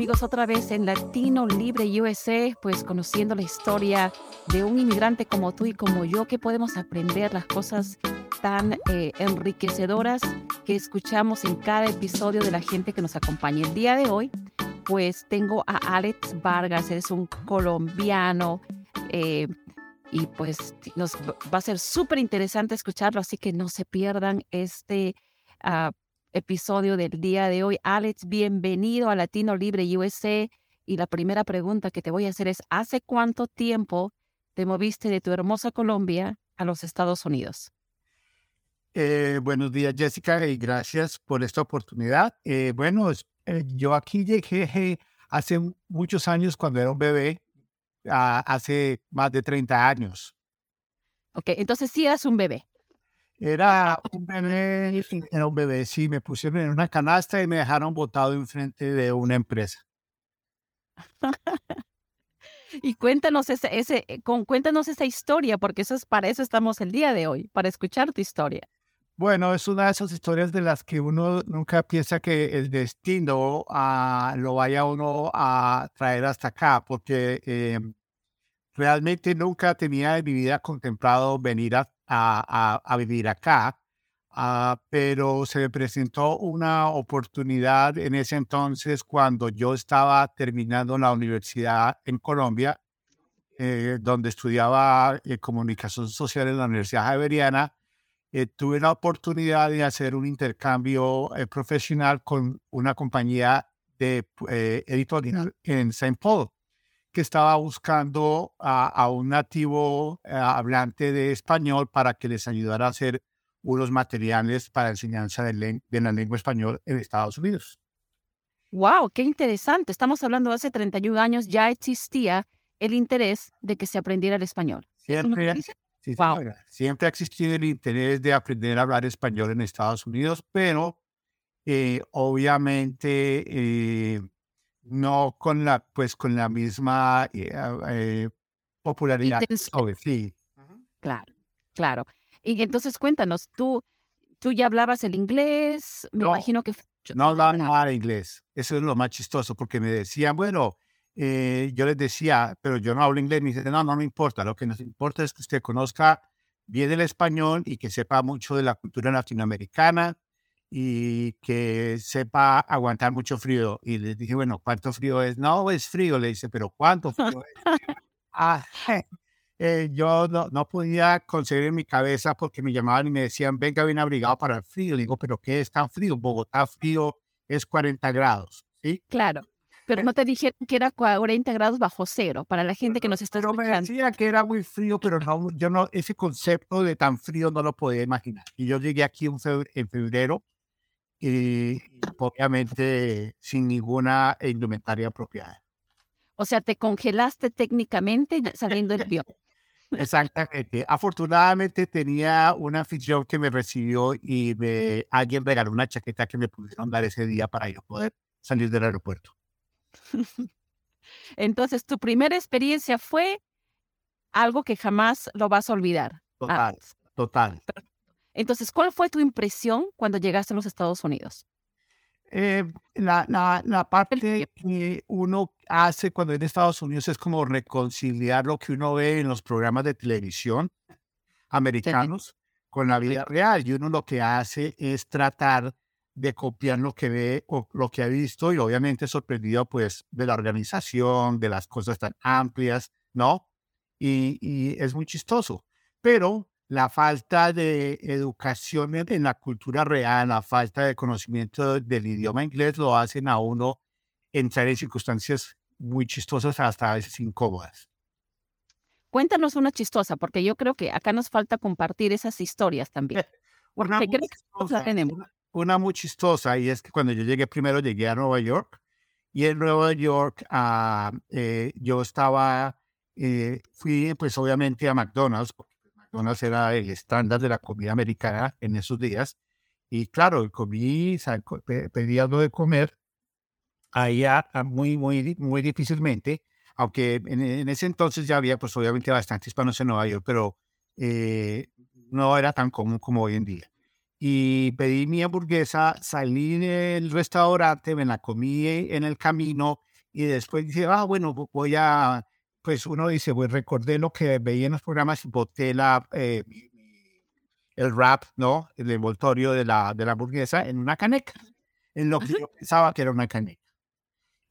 Amigos, otra vez en Latino Libre USA, pues conociendo la historia de un inmigrante como tú y como yo, que podemos aprender las cosas tan eh, enriquecedoras que escuchamos en cada episodio de la gente que nos acompaña. El día de hoy, pues tengo a Alex Vargas, es un colombiano eh, y pues nos va a ser súper interesante escucharlo, así que no se pierdan este uh, episodio del día de hoy. Alex, bienvenido a Latino Libre USA. Y la primera pregunta que te voy a hacer es, ¿hace cuánto tiempo te moviste de tu hermosa Colombia a los Estados Unidos? Eh, buenos días, Jessica, y gracias por esta oportunidad. Eh, bueno, eh, yo aquí llegué hace muchos años cuando era un bebé, hace más de 30 años. Ok, entonces sí eras un bebé. Era un bebé, era un bebé, sí, me pusieron en una canasta y me dejaron botado enfrente de una empresa. y cuéntanos ese, ese, eh, con, cuéntanos esa historia, porque eso es para eso estamos el día de hoy, para escuchar tu historia. Bueno, es una de esas historias de las que uno nunca piensa que el destino uh, lo vaya uno a traer hasta acá, porque eh, realmente nunca tenía en mi vida contemplado venir a a, vivir acá, ah, pero se me presentó una oportunidad en ese entonces cuando yo estaba terminando la universidad en Colombia, eh, donde estudiaba eh, comunicación social en la Universidad Javeriana. Eh, tuve la oportunidad de hacer un intercambio profesional con una compañía de editorial en St. Paul que estaba buscando a, un nativo eh, hablante de español para que les ayudara a hacer unos materiales para enseñanza de, la lengua español en Estados Unidos. ¡Wow! ¡Qué interesante! Estamos hablando de hace 31 años, ya existía el interés de que se aprendiera el español. Siempre, siempre ha existido el interés de aprender a hablar español en Estados Unidos, pero eh, obviamente eh, no con la, pues con la misma eh, eh, popularidad. sí. Claro, claro. Y entonces cuéntanos, tú, tú ya hablabas el inglés, me imagino que... No hablaba nada inglés, eso es lo más chistoso, porque me decían, bueno, eh, yo les decía, pero yo no hablo inglés, me dicen, no, no me importa, lo que nos importa es que usted conozca bien el español y que sepa mucho de la cultura latinoamericana, y que sepa aguantar mucho frío. Y le dije, bueno, ¿cuánto frío es? No, es frío. Le dice, pero ¿cuánto frío es? ah, eh, yo no, no, podía conseguir en mi cabeza porque me llamaban y me decían, venga bien abrigado para el frío. Le digo, ¿pero qué es tan frío? Bogotá frío es 40 grados. ¿sí? Claro. Pero no te dijeron que era 40 grados bajo cero para la gente que nos está escuchando. me decía que era muy frío, pero no, yo no, ese concepto de tan frío no lo podía imaginar. Y yo llegué aquí en febrero y obviamente sin ninguna indumentaria apropiada. O sea, te congelaste técnicamente saliendo del avión. Exactamente. Afortunadamente tenía un anfitrión que me recibió y me, alguien regaló una chaqueta que me pudieron dar ese día para yo poder salir del aeropuerto. Entonces, tu primera experiencia fue algo que jamás lo vas a olvidar. Total, total. Entonces, ¿cuál fue tu impresión cuando llegaste a los Estados Unidos? Eh, la, la, parte que uno hace cuando en Estados Unidos es como reconciliar lo que uno ve en los programas de televisión americanos con la vida real. Y uno lo que hace es tratar de copiar lo que ve o lo que ha visto y obviamente sorprendido pues de la organización, de las cosas tan amplias, ¿no? Y, y es muy chistoso. Pero la falta de educación en la cultura real, la falta de conocimiento del idioma inglés lo hacen a uno entrar en circunstancias muy chistosas hasta a veces incómodas. Cuéntanos una chistosa, porque yo creo que acá nos falta compartir esas historias también. Una muy, chistosa, una, muy chistosa, y es que cuando yo llegué primero llegué a Nueva York, y en Nueva York eh, yo estaba eh, fui pues obviamente a McDonald's, McDonald's era el estándar de la comida americana en esos días. Y claro, comí, pedí algo de comer ahí muy, muy, muy difícilmente, aunque en, ese entonces ya había pues obviamente bastantes hispanos en Nueva York, pero eh, no era tan común como hoy en día. Y pedí mi hamburguesa, salí del restaurante, me la comí en el camino y después dije, ah, bueno, voy a, pues uno dice, pues recordé lo que veía en los programas y boté la, eh, el wrap, ¿no? El envoltorio de la, de la hamburguesa en una caneca, en lo que yo pensaba que era una caneca.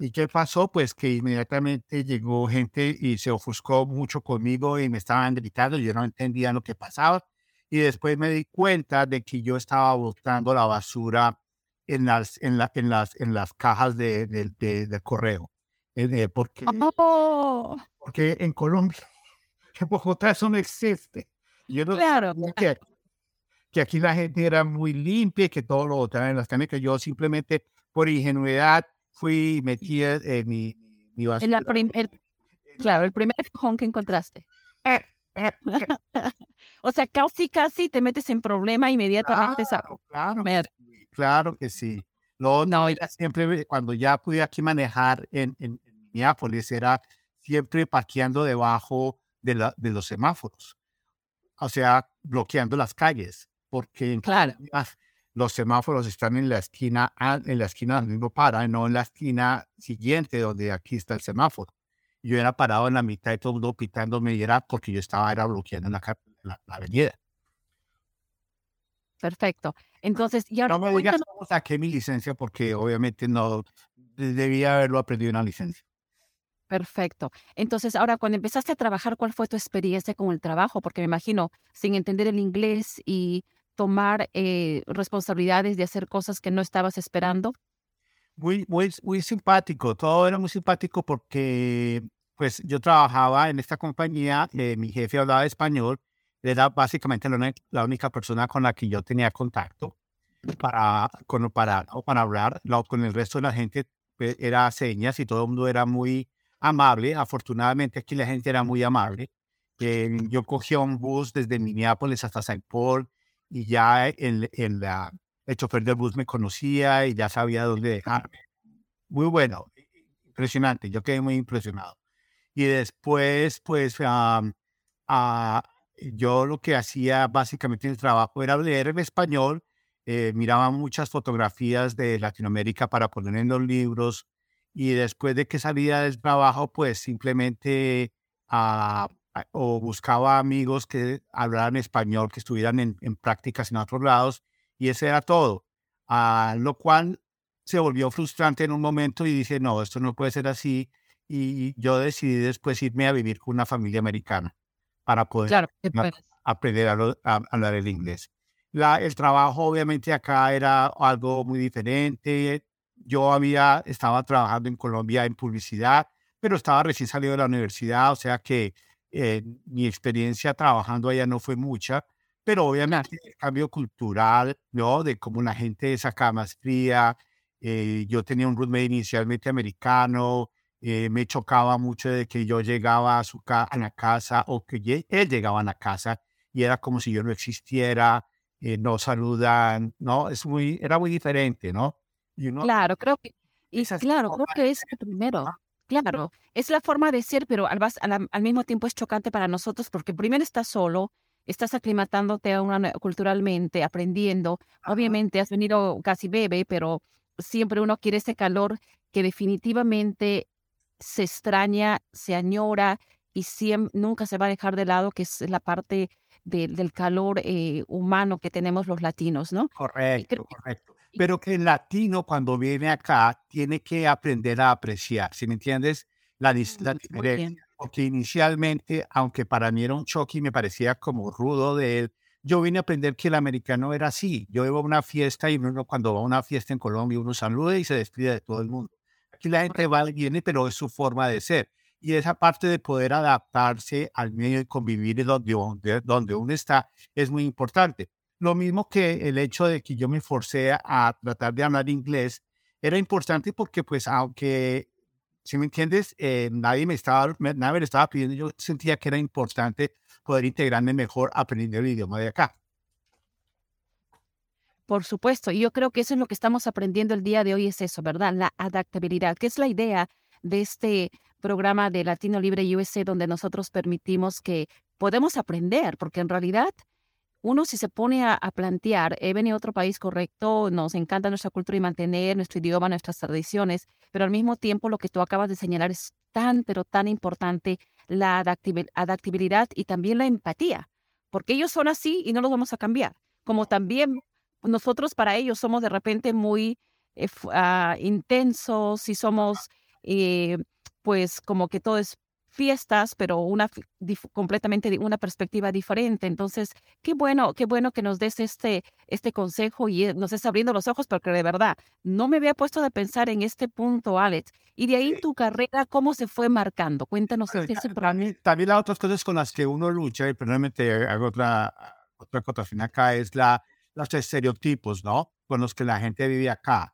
¿Y qué pasó? Pues que inmediatamente llegó gente y se ofuscó mucho conmigo y me estaban gritando, yo no entendía lo que pasaba. Y después me di cuenta de que yo estaba botando la basura en las, en la, en las, en las cajas de, de, correo. Eh, porque, oh. porque en Colombia, en Bogotá eso no existe. Yo no claro. Que, que aquí la gente era muy limpia y que todo lo botaban en las canecas. Yo simplemente, por ingenuidad, fui y metí eh, mi, mi basura. claro, el primer cajón que encontraste. o sea, casi, casi te metes en problema inmediatamente. Claro, claro, claro que sí. no, siempre cuando ya pude aquí manejar en, en, Minneapolis, era siempre parqueando debajo de, la, de los semáforos. O sea, bloqueando las calles. Porque claro los semáforos están en la esquina, en la esquina donde uno para, no en la esquina siguiente donde aquí está el semáforo. Yo era parado en la mitad de todo el mundo pitándome y era porque yo estaba era bloqueando la, la, avenida. Perfecto. Entonces, ya no me digas cómo saqué mi licencia porque obviamente no debía haberlo aprendido en la licencia. Perfecto. Entonces, ahora cuando empezaste a trabajar, ¿cuál fue tu experiencia con el trabajo? Porque me imagino, sin entender el inglés y tomar eh, responsabilidades de hacer cosas que no estabas esperando? Muy, muy, muy simpático, todo era muy simpático porque pues yo trabajaba en esta compañía, eh, mi jefe hablaba español, era básicamente la, única persona con la que yo tenía contacto para, con, para, para hablar, con el resto de la gente pues, era señas y todo el mundo era muy amable, afortunadamente aquí la gente era muy amable. Eh, yo cogía un bus desde Minneapolis hasta St. Paul, y ya el, el, el chofer del bus me conocía y ya sabía dónde dejarme. Muy bueno, impresionante, yo quedé muy impresionado. Y después, pues, uh, yo lo que hacía básicamente en el trabajo era leer en español, eh, miraba muchas fotografías de Latinoamérica para poner en los libros y después de que salía del trabajo, pues simplemente uh, o buscaba amigos que hablaran español, que estuvieran en, prácticas en otros lados, y ese era todo. A lo cual se volvió frustrante en un momento y dije, no, esto no puede ser así. Y yo decidí después irme a vivir con una familia americana para poder aprender a, hablar el inglés. La, el trabajo obviamente acá era algo muy diferente. Yo había, estaba trabajando en Colombia en publicidad, pero estaba recién salido de la universidad, o sea que eh, mi experiencia trabajando allá no fue mucha, pero obviamente el cambio cultural, ¿no? De cómo la gente es acá más fría. Eh, yo tenía un roommate inicialmente americano, eh, me chocaba mucho de que yo llegaba a, su a la casa o que él llegaba a la casa y era como si yo no existiera, no saludan, ¿no? Es muy, era muy diferente, ¿no? Claro, creo que, y claro, creo que es primero. Claro, es la forma de ser, pero al, al, mismo tiempo es chocante para nosotros porque primero estás solo, estás aclimatándote a una, culturalmente, aprendiendo. Obviamente has venido casi bebé, pero siempre uno quiere ese calor que definitivamente se extraña, se añora y siempre, nunca se va a dejar de lado, que es la parte del calor eh, humano que tenemos los latinos, ¿no? Correcto, correcto pero que el latino cuando viene acá tiene que aprender a apreciar, ¿sí me entiendes? La, la diferencia. Porque inicialmente, aunque para mí era un choque y me parecía como rudo de él, yo vine a aprender que el americano era así. Yo iba a una fiesta y uno cuando va a una fiesta en Colombia uno saluda y se despide de todo el mundo. Aquí la gente va y viene, pero es su forma de ser. Y esa parte de poder adaptarse al medio y convivir donde, donde uno está es muy importante. Lo mismo que el hecho de que yo me forcé a tratar de hablar inglés era importante porque pues aunque ¿Sí me entiendes? Eh, nadie me estaba, nadie me estaba pidiendo, yo sentía que era importante poder integrarme mejor aprendiendo el idioma de acá. Por supuesto, y yo creo que eso es lo que estamos aprendiendo el día de hoy, es eso, ¿verdad? La adaptabilidad, que es la idea de este programa de Latino Libre USA, donde nosotros permitimos que podemos aprender, porque en realidad uno si se pone a, plantear, he venido a otro país correcto, nos encanta nuestra cultura y mantener nuestro idioma, nuestras tradiciones, pero al mismo tiempo lo que tú acabas de señalar es tan, pero tan importante la adaptabilidad y también la empatía, porque ellos son así y no los vamos a cambiar, como también nosotros para ellos somos de repente muy eh, ah, intensos y somos eh, pues como que todo es fiestas, pero una completamente una perspectiva diferente. Entonces, qué bueno, qué bueno que nos des este, este consejo y eh, nos estés abriendo los ojos, porque de verdad no me había puesto de pensar en este punto, Alex. Y de ahí tu carrera, ¿cómo se fue marcando? Cuéntanos. Ese también, también las otras cosas con las que uno lucha, y probablemente hago otra, otra acotación acá, es la los estereotipos, ¿no? Con los que la gente vive acá.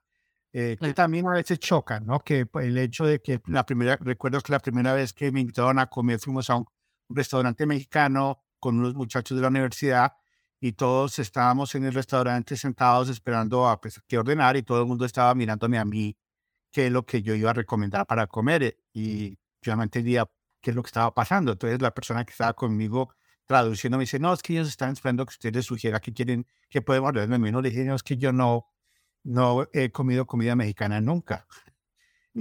Eh, que también a veces chocan, ¿no? Que el hecho de que la primera, recuerdo que la primera vez que me invitaron a comer fuimos a un, restaurante mexicano con unos muchachos de la universidad y todos estábamos en el restaurante sentados esperando a pues, qué ordenar y todo el mundo estaba mirándome a mí qué es lo que yo iba a recomendar para comer eh, y yo no entendía qué es lo que estaba pasando. Entonces la persona que estaba conmigo traduciendo, me dice, no, es que ellos están esperando que usted les sugiera que quieren, que podemos hablar de menú. Le dije, no, es que yo no, no he comido comida mexicana nunca.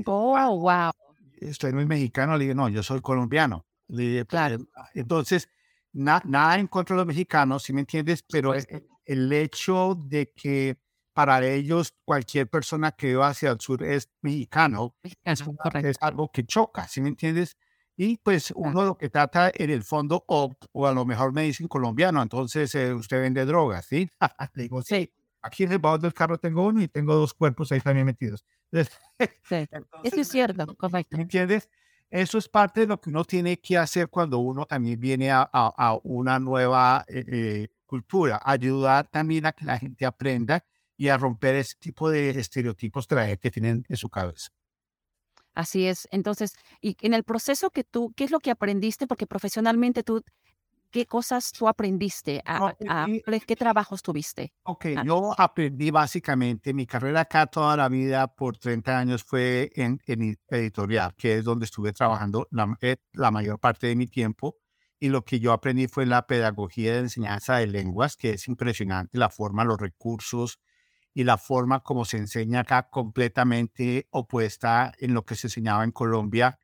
Oh, wow. Estoy muy mexicano. Le dije, no, yo soy colombiano. Le dije, claro. Ah, entonces, nada en contra de los mexicanos, si me entiendes, pero el, hecho de que para ellos cualquier persona que va hacia el sur es mexicano, es, es, algo que choca, ¿sí me entiendes? Y pues uno lo que trata en el fondo, o, o a lo mejor me dicen colombiano, entonces eh, usted vende drogas, ¿sí? Le digo, sí. Aquí en el baúl del carro tengo uno y tengo dos cuerpos ahí también metidos. sí. Eso es cierto, correcto. ¿Me entiendes? Eso es parte de lo que uno tiene que hacer cuando uno también viene a, a, una nueva eh, eh, cultura, ayudar también a que la gente aprenda y a romper ese tipo de estereotipos que la gente tiene en su cabeza. Así es. Entonces, y en el proceso que tú, ¿qué es lo que aprendiste? Porque profesionalmente tú, ¿qué cosas tú aprendiste? A, ¿Qué trabajos tuviste? Ok, ah. yo aprendí básicamente, mi carrera acá toda la vida por 30 años fue en, editorial, que es donde estuve trabajando la, eh, la mayor parte de mi tiempo. Y lo que yo aprendí fue la pedagogía de enseñanza de lenguas, que es impresionante la forma, los recursos, y la forma como se enseña acá completamente opuesta en lo que se enseñaba en Colombia,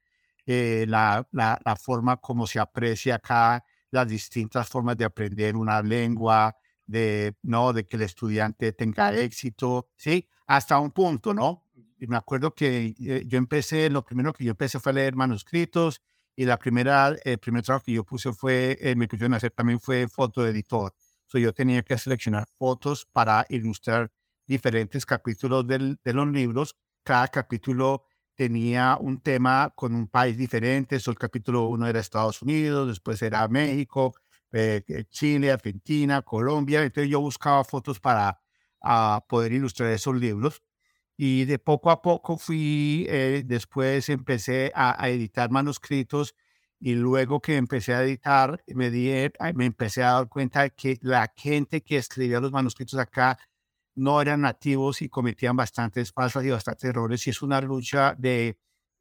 eh, la, la, la, forma como se aprecia acá las distintas formas de aprender una lengua, de, ¿no? de que el estudiante tenga éxito, ¿sí? Hasta un punto, ¿no? Y me acuerdo que eh, yo empecé, lo primero que yo empecé fue a leer manuscritos y la primera, el primer trabajo que yo puse fue, eh, me pusieron a hacer también fue fotoeditor. So, yo tenía que seleccionar fotos para ilustrar diferentes capítulos de los libros. Cada capítulo tenía un tema con un país diferente. So, el capítulo uno era Estados Unidos, después era México, eh, eh, Chile, Argentina, Colombia. Entonces yo buscaba fotos para ah, poder ilustrar esos libros. Y de poco a poco fui, eh, después empecé a, editar manuscritos y luego que empecé a editar, me, di, me empecé a dar cuenta de que la gente que escribía los manuscritos acá no eran nativos y cometían bastantes faltas y bastantes errores. Y es una lucha de,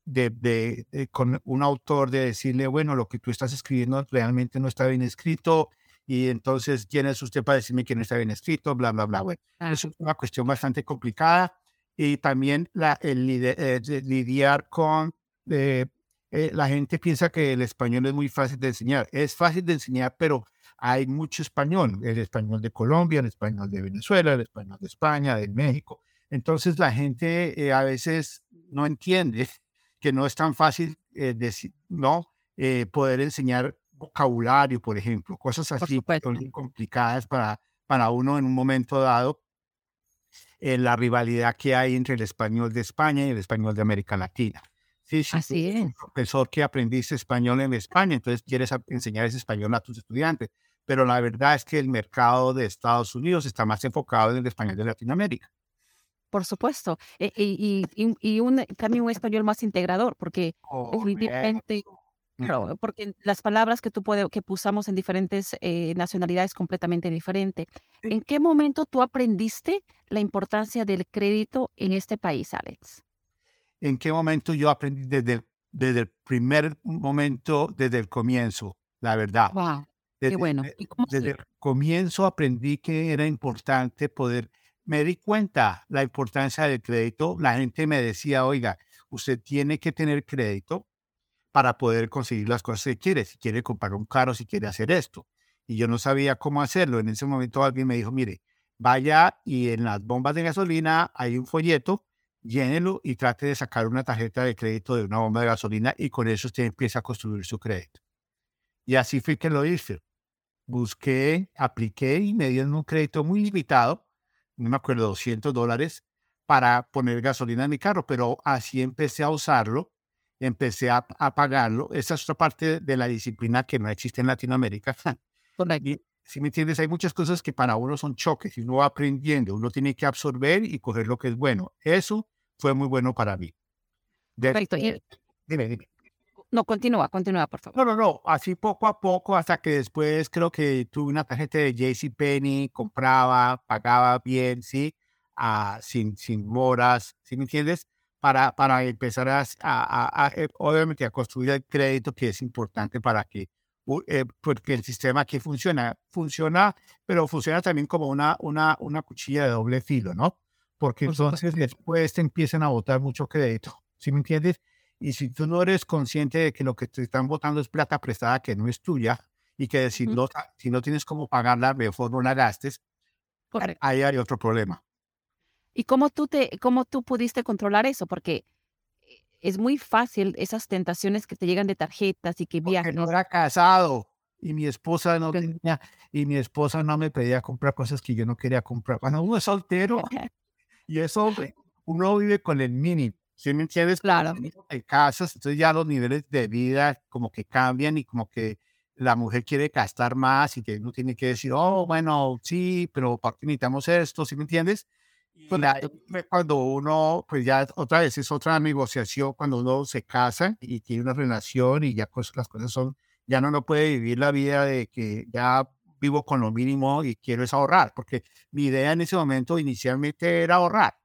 de, de, con un autor de decirle, bueno, lo que tú estás escribiendo realmente no está bien escrito. Y entonces, ¿quién es usted para decirme que no está bien escrito? Bla, bla, bla. Bueno, es una cuestión bastante complicada. Y también la, el, eh, lidiar con... Eh, eh, la gente piensa que el español es muy fácil de enseñar. Es fácil de enseñar, pero hay mucho español, el español de Colombia, el español de Venezuela, el español de España, de México. Entonces la gente eh, a veces no entiende que no es tan fácil eh, ¿no? Eh, poder enseñar vocabulario, por ejemplo, cosas así son complicadas para, para uno en un momento dado. la rivalidad que hay entre el español de España y el español de América Latina. Sí, Así es. Un profesor que aprendiste español en España, entonces quieres enseñar ese español a tus estudiantes pero la verdad es que el mercado de Estados Unidos está más enfocado en el español de Latinoamérica. Por supuesto. E, y, y, y, un, también un español más integrador, porque definitivamente, porque las palabras que tú puedes, que usamos en diferentes eh, nacionalidades completamente diferente. ¿En qué momento tú aprendiste la importancia del crédito en este país, Alex? ¿En qué momento yo aprendí desde, desde el primer momento, desde el comienzo, la verdad? Wow. Qué bueno. desde el comienzo aprendí que era importante poder me di cuenta la importancia del crédito. La gente me decía, oiga, usted tiene que tener crédito para poder conseguir las cosas que quiere. Si quiere comprar un carro, si quiere hacer esto. Y yo no sabía cómo hacerlo. En ese momento alguien me dijo, mire, vaya y en las bombas de gasolina hay un folleto, llénelo y trate de sacar una tarjeta de crédito de una bomba de gasolina y con eso usted empieza a construir su crédito. Y así fue que lo hice. Busqué, apliqué y me dieron un crédito muy limitado no me acuerdo, 200 dólares para poner gasolina en mi carro, pero así empecé a usarlo, empecé a, pagarlo. Esa es otra parte de la disciplina que no existe en Latinoamérica. Y, si me entiendes, hay muchas cosas que para uno son choques y uno va aprendiendo, uno tiene que absorber y coger lo que es bueno. Eso fue muy bueno para mí. Perfecto. dime, dime. No, continúa, continúa, por favor. No, no, no, así poco a poco, hasta que después creo que tuve una tarjeta de JCPenney, compraba, pagaba bien, ¿sí? Ah, sin, sin moras, ¿sí me entiendes? Para, para empezar a, a, eh, obviamente, a construir el crédito que es importante para que, eh, porque el sistema que funciona, funciona, pero funciona también como una, una, una cuchilla de doble filo, ¿no? Porque entonces después te empiezan a botar mucho crédito, ¿sí me entiendes? Y si tú no eres consciente de que lo que te están votando es plata prestada que no es tuya y que si, no, si no tienes cómo pagarla, mejor no la gastes, ahí hay otro problema. ¿Y cómo tú, te, cómo tú pudiste controlar eso? Porque es muy fácil esas tentaciones que te llegan de tarjetas y que viajan. no era casado y mi esposa no tenía, y mi esposa no me pedía comprar cosas que yo no quería comprar. Bueno, uno es soltero y eso, uno vive con el mínimo. ¿Sí me entiendes? Claro. En casas, entonces ya los niveles de vida como que cambian y como que la mujer quiere gastar más y que uno tiene que decir, oh, bueno, sí, pero ¿por qué necesitamos esto? ¿Sí me entiendes? Pues cuando uno, pues ya otra vez es otra negociación, cuando uno se casa y tiene una relación y ya las cosas son, ya no, no puede vivir la vida de que ya vivo con lo mínimo y quiero es ahorrar, porque mi idea en ese momento inicialmente era ahorrar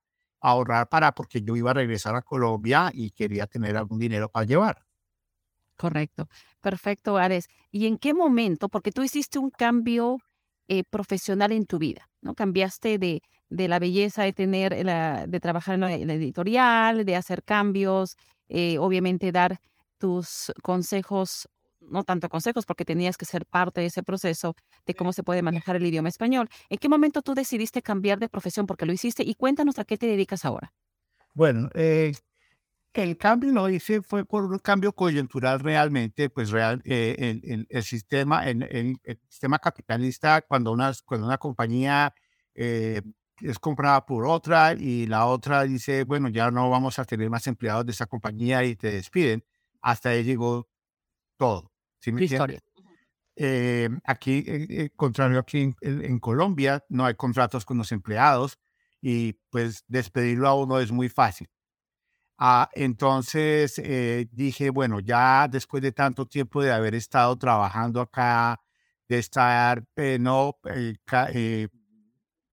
ahorrar para, porque yo iba a regresar a Colombia y quería tener algún dinero para llevar. Correcto. Perfecto, Ares. ¿Y en qué momento? Porque tú hiciste un cambio eh, profesional en tu vida, ¿no? Cambiaste de, de la belleza de tener, la, de trabajar en la, editorial, de hacer cambios, eh, obviamente dar tus consejos no tanto consejos, porque tenías que ser parte de ese proceso de cómo se puede manejar el idioma español. ¿En qué momento tú decidiste cambiar de profesión? Porque lo hiciste y cuéntanos a qué te dedicas ahora. Bueno, eh, el cambio lo hice fue por un cambio coyuntural realmente, pues real, eh, el, sistema, en el, sistema capitalista, cuando una, cuando una compañía eh, es comprada por otra y la otra dice, bueno, ya no vamos a tener más empleados de esa compañía y te despiden, hasta ahí llegó todo. ¿Sí. Eh, aquí, eh, eh, contrario aquí en, Colombia, no hay contratos con los empleados y pues despedirlo a uno es muy fácil. Ah, entonces dije, bueno, ya después de tanto tiempo de haber estado trabajando acá, de estar no,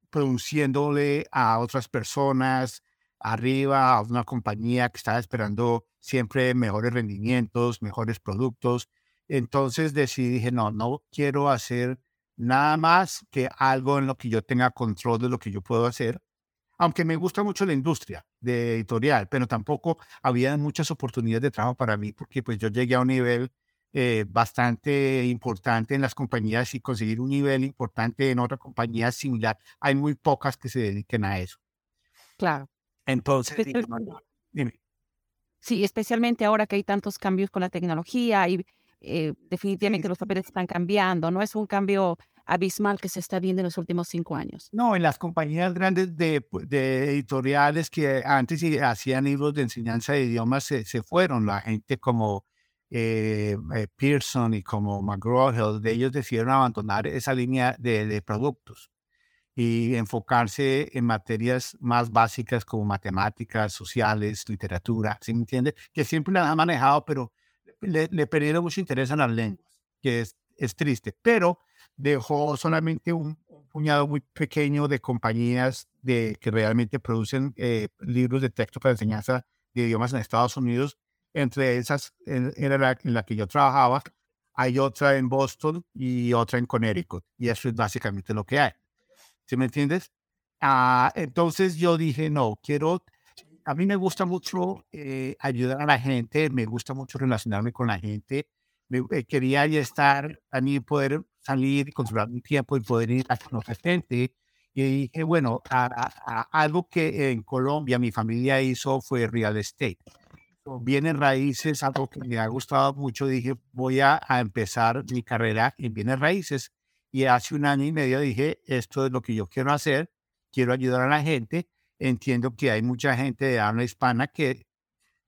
produciéndole a otras personas arriba, a una compañía que estaba esperando siempre mejores rendimientos, mejores productos, entonces decidí, dije, no, no quiero hacer nada más que algo en lo que yo tenga control de lo que yo puedo hacer. Aunque me gusta mucho la industria de editorial, pero tampoco había muchas oportunidades de trabajo para mí porque pues yo llegué a un nivel eh, bastante importante en las compañías y conseguir un nivel importante en otra compañía similar. Hay muy pocas que se dediquen a eso. Claro. Entonces, dime. Sí, especialmente ahora que hay tantos cambios con la tecnología y eh, definitivamente los papeles están cambiando, no es un cambio abismal que se está viendo en los últimos cinco años. No, en las compañías grandes de, editoriales que antes hacían libros de enseñanza de idiomas se, fueron, la gente como eh, eh, Pearson y como McGraw-Hill, de ellos decidieron abandonar esa línea de, productos. y enfocarse en materias más básicas como matemáticas, sociales, literatura, ¿sí me entiende? Que siempre la ha manejado, pero le, le perdieron mucho interés en las lenguas, que es, es triste. Pero dejó solamente un, puñado muy pequeño de compañías de, que realmente producen eh, libros de texto para enseñanza de idiomas en Estados Unidos. Entre esas era la, en la que yo trabajaba. Hay otra en Boston y otra en Connecticut. Y eso es básicamente lo que hay. ¿Sí me entiendes? Ah, entonces yo dije, no, quiero, a mí me gusta mucho eh, ayudar a la gente, me gusta mucho relacionarme con la gente. Me, eh, quería ya estar, a mí poder salir y controlar mi tiempo y poder ir a conocer gente. Y dije, bueno, algo que en Colombia mi familia hizo fue real estate. Bienes raíces, algo que me ha gustado mucho. Dije, voy a, a empezar mi carrera en bienes raíces. Y hace un año y medio dije, esto es lo que yo quiero hacer, quiero ayudar a la gente. Entiendo que hay mucha gente de habla hispana que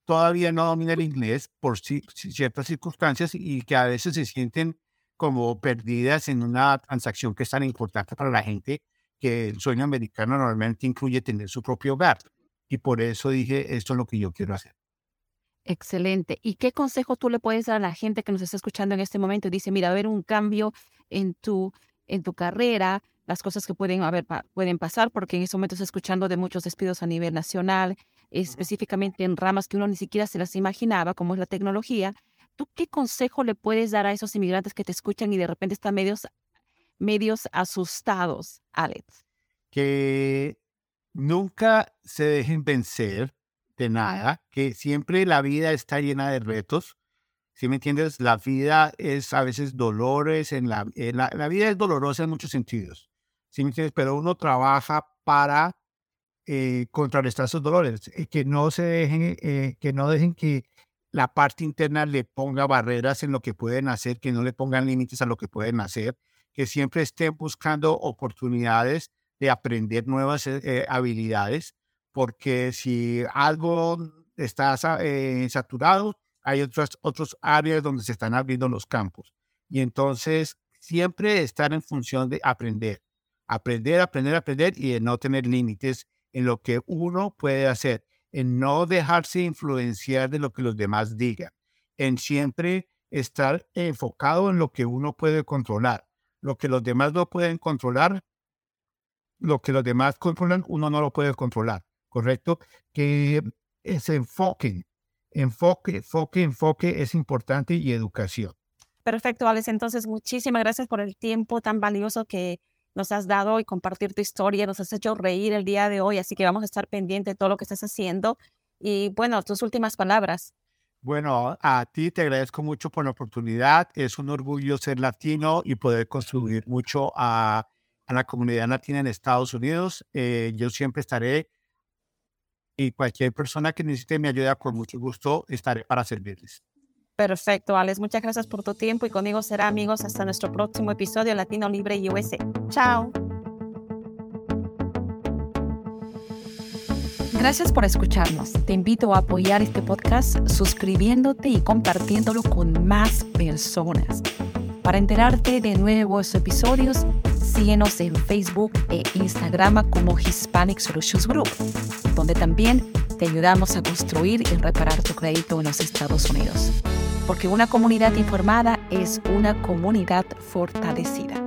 todavía no domina el inglés por ciertas circunstancias y que a veces se sienten como perdidas en una transacción que es tan importante para la gente que el sueño americano normalmente incluye tener su propio hogar. Y por eso dije, esto es lo que yo quiero hacer. Excelente. ¿Y qué consejo tú le puedes dar a la gente que nos está escuchando en este momento? Dice, mira, a ver un cambio en tu, en tu carrera, las cosas que pueden, haber, pueden pasar, porque en este momento escuchando de muchos despidos a nivel nacional, específicamente en ramas que uno ni siquiera se las imaginaba, como es la tecnología. ¿Tú qué consejo le puedes dar a esos inmigrantes que te escuchan y de repente están medios, medios asustados, Alex? Que nunca se dejen vencer de nada, que siempre la vida está llena de retos. Si me entiendes, la vida es a veces dolores, en la, la, vida es dolorosa en muchos sentidos. ¿Sí me entiendes? Pero uno trabaja para eh, contrarrestar esos dolores, eh, que no se dejen, eh, que no dejen que la parte interna le ponga barreras en lo que pueden hacer, que no le pongan límites a lo que pueden hacer, que siempre estén buscando oportunidades de aprender nuevas eh, eh, habilidades, porque si algo está eh, saturado, hay otras otros áreas donde se están abriendo los campos. Y entonces siempre estar en función de aprender, aprender, aprender, aprender y no tener límites en lo que uno puede hacer en no dejarse influenciar de lo que los demás digan, en siempre estar enfocado en lo que uno puede controlar. Lo que los demás no pueden controlar, lo que los demás controlan, uno no lo puede controlar, ¿correcto? Que se enfoquen, enfoque, enfoque, enfoque es importante y educación. Perfecto, Alex. Entonces, muchísimas gracias por el tiempo tan valioso que nos has dado y compartir tu historia, nos has hecho reír el día de hoy, así que vamos a estar pendientes de todo lo que estás haciendo. Y bueno, tus últimas palabras. Bueno, a ti te agradezco mucho por la oportunidad. Es un orgullo ser latino y poder contribuir mucho a, a la comunidad latina en Estados Unidos. Eh, yo siempre estaré y cualquier persona que necesite mi ayuda, con mucho gusto estaré para servirles. Perfecto, Alex. Muchas gracias por tu tiempo y conmigo será amigos hasta nuestro próximo episodio Latino Libre USA. Chao. Gracias por escucharnos. Te invito a apoyar este podcast suscribiéndote y compartiéndolo con más personas. Para enterarte de nuevos episodios, síguenos en Facebook e Instagram como Hispanic Solutions Group, donde también te ayudamos a construir y reparar tu crédito en los Estados Unidos porque una comunidad informada es una comunidad fortalecida.